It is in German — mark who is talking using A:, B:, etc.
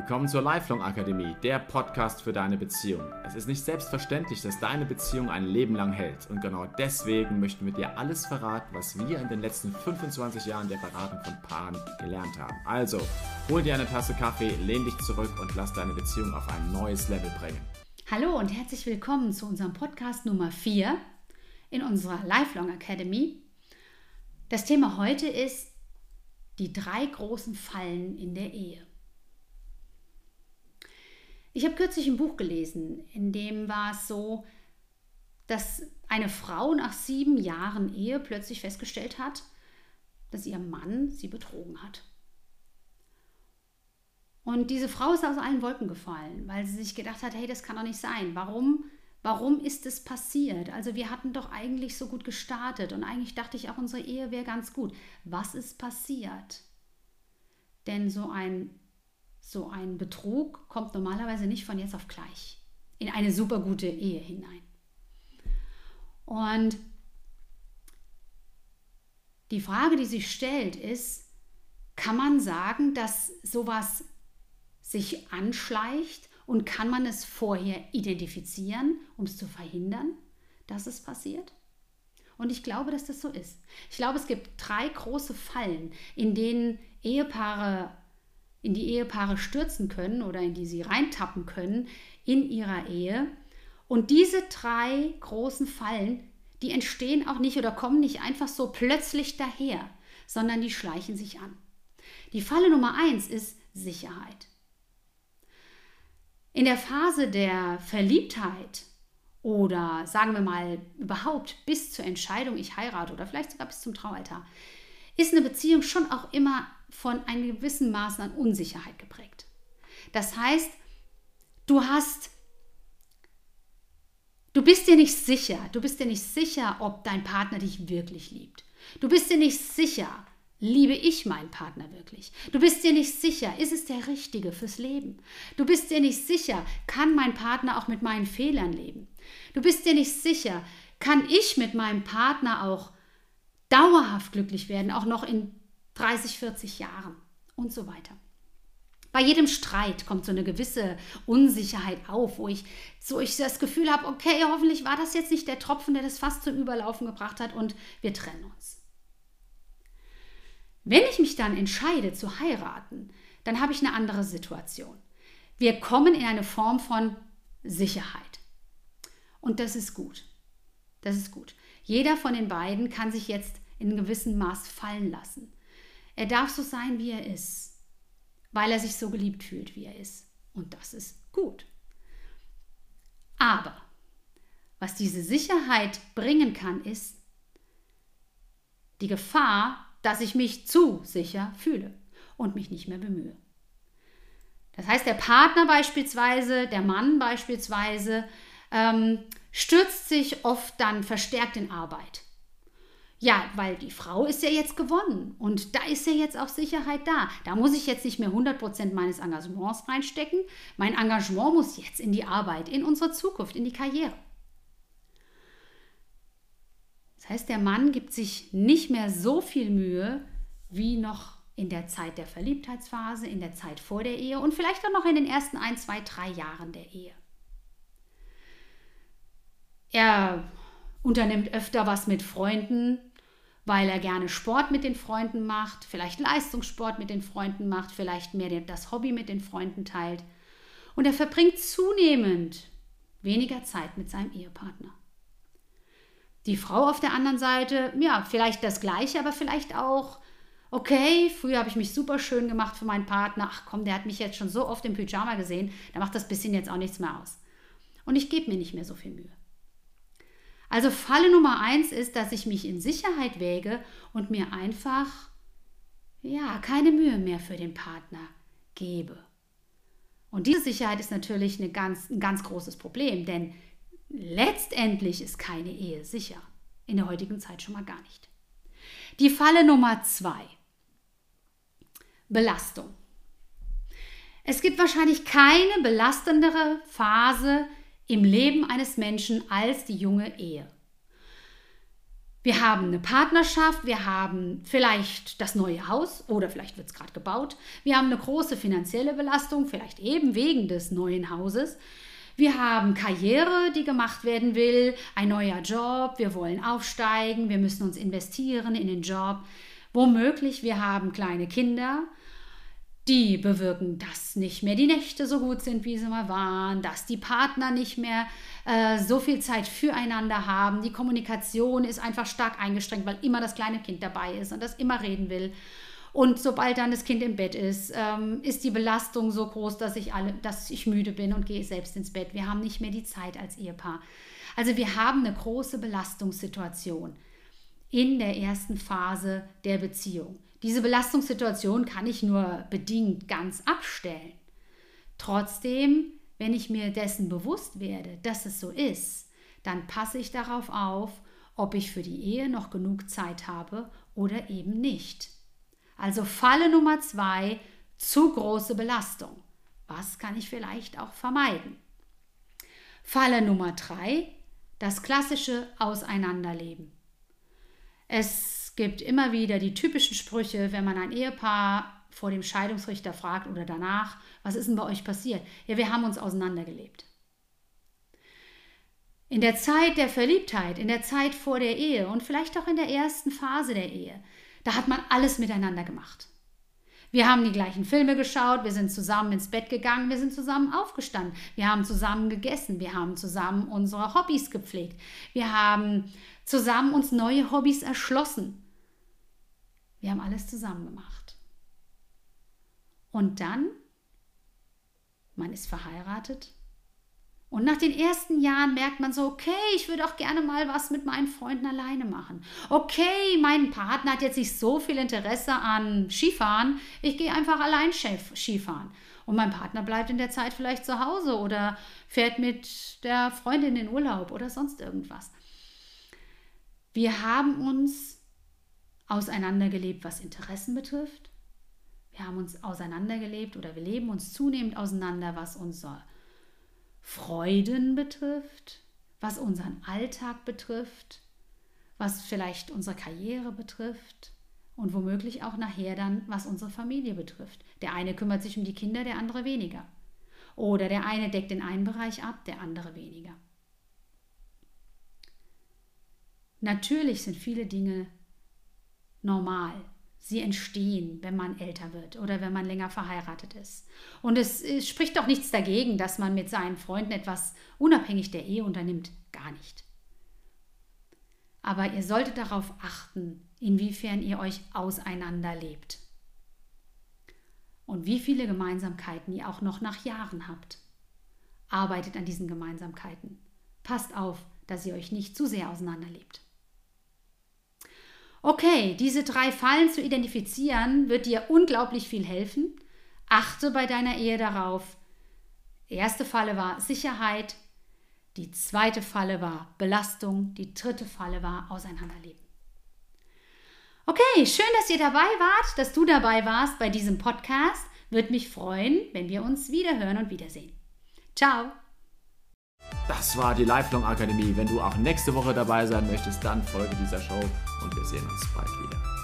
A: Willkommen zur Lifelong Akademie, der Podcast für deine Beziehung. Es ist nicht selbstverständlich, dass deine Beziehung ein Leben lang hält. Und genau deswegen möchten wir dir alles verraten, was wir in den letzten 25 Jahren der Beratung von Paaren gelernt haben. Also, hol dir eine Tasse Kaffee, lehn dich zurück und lass deine Beziehung auf ein neues Level bringen.
B: Hallo und herzlich willkommen zu unserem Podcast Nummer 4 in unserer Lifelong Academy. Das Thema heute ist die drei großen Fallen in der Ehe. Ich habe kürzlich ein Buch gelesen, in dem war es so, dass eine Frau nach sieben Jahren Ehe plötzlich festgestellt hat, dass ihr Mann sie betrogen hat. Und diese Frau ist aus allen Wolken gefallen, weil sie sich gedacht hat, hey, das kann doch nicht sein. Warum, warum ist es passiert? Also wir hatten doch eigentlich so gut gestartet und eigentlich dachte ich auch, unsere Ehe wäre ganz gut. Was ist passiert? Denn so ein so ein Betrug kommt normalerweise nicht von jetzt auf gleich in eine super gute Ehe hinein. Und die Frage, die sich stellt, ist, kann man sagen, dass sowas sich anschleicht und kann man es vorher identifizieren, um es zu verhindern, dass es passiert? Und ich glaube, dass das so ist. Ich glaube, es gibt drei große Fallen, in denen Ehepaare in die Ehepaare stürzen können oder in die sie reintappen können in ihrer Ehe. Und diese drei großen Fallen, die entstehen auch nicht oder kommen nicht einfach so plötzlich daher, sondern die schleichen sich an. Die Falle Nummer eins ist Sicherheit. In der Phase der Verliebtheit oder sagen wir mal überhaupt bis zur Entscheidung, ich heirate oder vielleicht sogar bis zum Traualtar, ist eine Beziehung schon auch immer von einem gewissen Maß an Unsicherheit geprägt. Das heißt, du hast, du bist dir nicht sicher, du bist dir nicht sicher, ob dein Partner dich wirklich liebt. Du bist dir nicht sicher, liebe ich meinen Partner wirklich? Du bist dir nicht sicher, ist es der Richtige fürs Leben? Du bist dir nicht sicher, kann mein Partner auch mit meinen Fehlern leben? Du bist dir nicht sicher, kann ich mit meinem Partner auch dauerhaft glücklich werden, auch noch in 30, 40 Jahren und so weiter. Bei jedem Streit kommt so eine gewisse Unsicherheit auf, wo ich so ich das Gefühl habe, okay, hoffentlich war das jetzt nicht der Tropfen, der das fast zum Überlaufen gebracht hat und wir trennen uns. Wenn ich mich dann entscheide zu heiraten, dann habe ich eine andere Situation. Wir kommen in eine Form von Sicherheit. Und das ist gut. Das ist gut. Jeder von den beiden kann sich jetzt in gewissem Maß fallen lassen. Er darf so sein, wie er ist, weil er sich so geliebt fühlt, wie er ist. Und das ist gut. Aber was diese Sicherheit bringen kann, ist die Gefahr, dass ich mich zu sicher fühle und mich nicht mehr bemühe. Das heißt, der Partner beispielsweise, der Mann beispielsweise, ähm, stürzt sich oft dann verstärkt in Arbeit. Ja, weil die Frau ist ja jetzt gewonnen und da ist ja jetzt auch Sicherheit da. Da muss ich jetzt nicht mehr 100% meines Engagements reinstecken. Mein Engagement muss jetzt in die Arbeit, in unsere Zukunft, in die Karriere. Das heißt, der Mann gibt sich nicht mehr so viel Mühe wie noch in der Zeit der Verliebtheitsphase, in der Zeit vor der Ehe und vielleicht auch noch in den ersten ein, zwei, drei Jahren der Ehe. Er unternimmt öfter was mit Freunden, weil er gerne Sport mit den Freunden macht, vielleicht Leistungssport mit den Freunden macht, vielleicht mehr das Hobby mit den Freunden teilt. Und er verbringt zunehmend weniger Zeit mit seinem Ehepartner. Die Frau auf der anderen Seite, ja, vielleicht das gleiche, aber vielleicht auch, okay, früher habe ich mich super schön gemacht für meinen Partner, ach komm, der hat mich jetzt schon so oft im Pyjama gesehen, da macht das bisschen jetzt auch nichts mehr aus. Und ich gebe mir nicht mehr so viel Mühe. Also Falle Nummer eins ist, dass ich mich in Sicherheit wäge und mir einfach, ja, keine Mühe mehr für den Partner gebe. Und diese Sicherheit ist natürlich eine ganz, ein ganz großes Problem, denn letztendlich ist keine Ehe sicher. In der heutigen Zeit schon mal gar nicht. Die Falle Nummer zwei. Belastung. Es gibt wahrscheinlich keine belastendere Phase im Leben eines Menschen als die junge Ehe. Wir haben eine Partnerschaft, wir haben vielleicht das neue Haus oder vielleicht wird es gerade gebaut. Wir haben eine große finanzielle Belastung, vielleicht eben wegen des neuen Hauses. Wir haben Karriere, die gemacht werden will, ein neuer Job, wir wollen aufsteigen, wir müssen uns investieren in den Job. Womöglich, wir haben kleine Kinder, die bewirken, dass nicht mehr die Nächte so gut sind, wie sie mal waren, dass die Partner nicht mehr äh, so viel Zeit füreinander haben. Die Kommunikation ist einfach stark eingeschränkt, weil immer das kleine Kind dabei ist und das immer reden will. Und sobald dann das Kind im Bett ist, ähm, ist die Belastung so groß, dass ich, alle, dass ich müde bin und gehe selbst ins Bett. Wir haben nicht mehr die Zeit als Ehepaar. Also wir haben eine große Belastungssituation in der ersten Phase der Beziehung. Diese Belastungssituation kann ich nur bedingt ganz abstellen. Trotzdem, wenn ich mir dessen bewusst werde, dass es so ist, dann passe ich darauf auf, ob ich für die Ehe noch genug Zeit habe oder eben nicht. Also Falle Nummer zwei, zu große Belastung. Was kann ich vielleicht auch vermeiden? Falle Nummer drei, das klassische Auseinanderleben. Es gibt immer wieder die typischen Sprüche, wenn man ein Ehepaar vor dem Scheidungsrichter fragt oder danach, was ist denn bei euch passiert? Ja, wir haben uns auseinandergelebt. In der Zeit der Verliebtheit, in der Zeit vor der Ehe und vielleicht auch in der ersten Phase der Ehe, da hat man alles miteinander gemacht. Wir haben die gleichen Filme geschaut, wir sind zusammen ins Bett gegangen, wir sind zusammen aufgestanden, wir haben zusammen gegessen, wir haben zusammen unsere Hobbys gepflegt, wir haben zusammen uns neue Hobbys erschlossen. Wir haben alles zusammen gemacht. Und dann, man ist verheiratet. Und nach den ersten Jahren merkt man so, okay, ich würde auch gerne mal was mit meinen Freunden alleine machen. Okay, mein Partner hat jetzt nicht so viel Interesse an Skifahren, ich gehe einfach allein Skifahren. Und mein Partner bleibt in der Zeit vielleicht zu Hause oder fährt mit der Freundin in Urlaub oder sonst irgendwas. Wir haben uns auseinandergelebt, was Interessen betrifft. Wir haben uns auseinandergelebt oder wir leben uns zunehmend auseinander, was unsere Freuden betrifft, was unseren Alltag betrifft, was vielleicht unsere Karriere betrifft und womöglich auch nachher dann, was unsere Familie betrifft. Der eine kümmert sich um die Kinder, der andere weniger. Oder der eine deckt den einen Bereich ab, der andere weniger. Natürlich sind viele Dinge normal. Sie entstehen, wenn man älter wird oder wenn man länger verheiratet ist. Und es, es spricht doch nichts dagegen, dass man mit seinen Freunden etwas unabhängig der Ehe unternimmt. Gar nicht. Aber ihr solltet darauf achten, inwiefern ihr euch auseinanderlebt. Und wie viele Gemeinsamkeiten ihr auch noch nach Jahren habt. Arbeitet an diesen Gemeinsamkeiten. Passt auf, dass ihr euch nicht zu sehr auseinanderlebt. Okay, diese drei Fallen zu identifizieren, wird dir unglaublich viel helfen. Achte bei deiner Ehe darauf. erste Falle war Sicherheit, die zweite Falle war Belastung, die dritte Falle war Auseinanderleben. Okay, schön, dass ihr dabei wart, dass du dabei warst bei diesem Podcast. Würde mich freuen, wenn wir uns wieder hören und wiedersehen. Ciao!
A: Das war die Lifelong Akademie. Wenn du auch nächste Woche dabei sein möchtest, dann folge dieser Show und wir sehen uns bald wieder.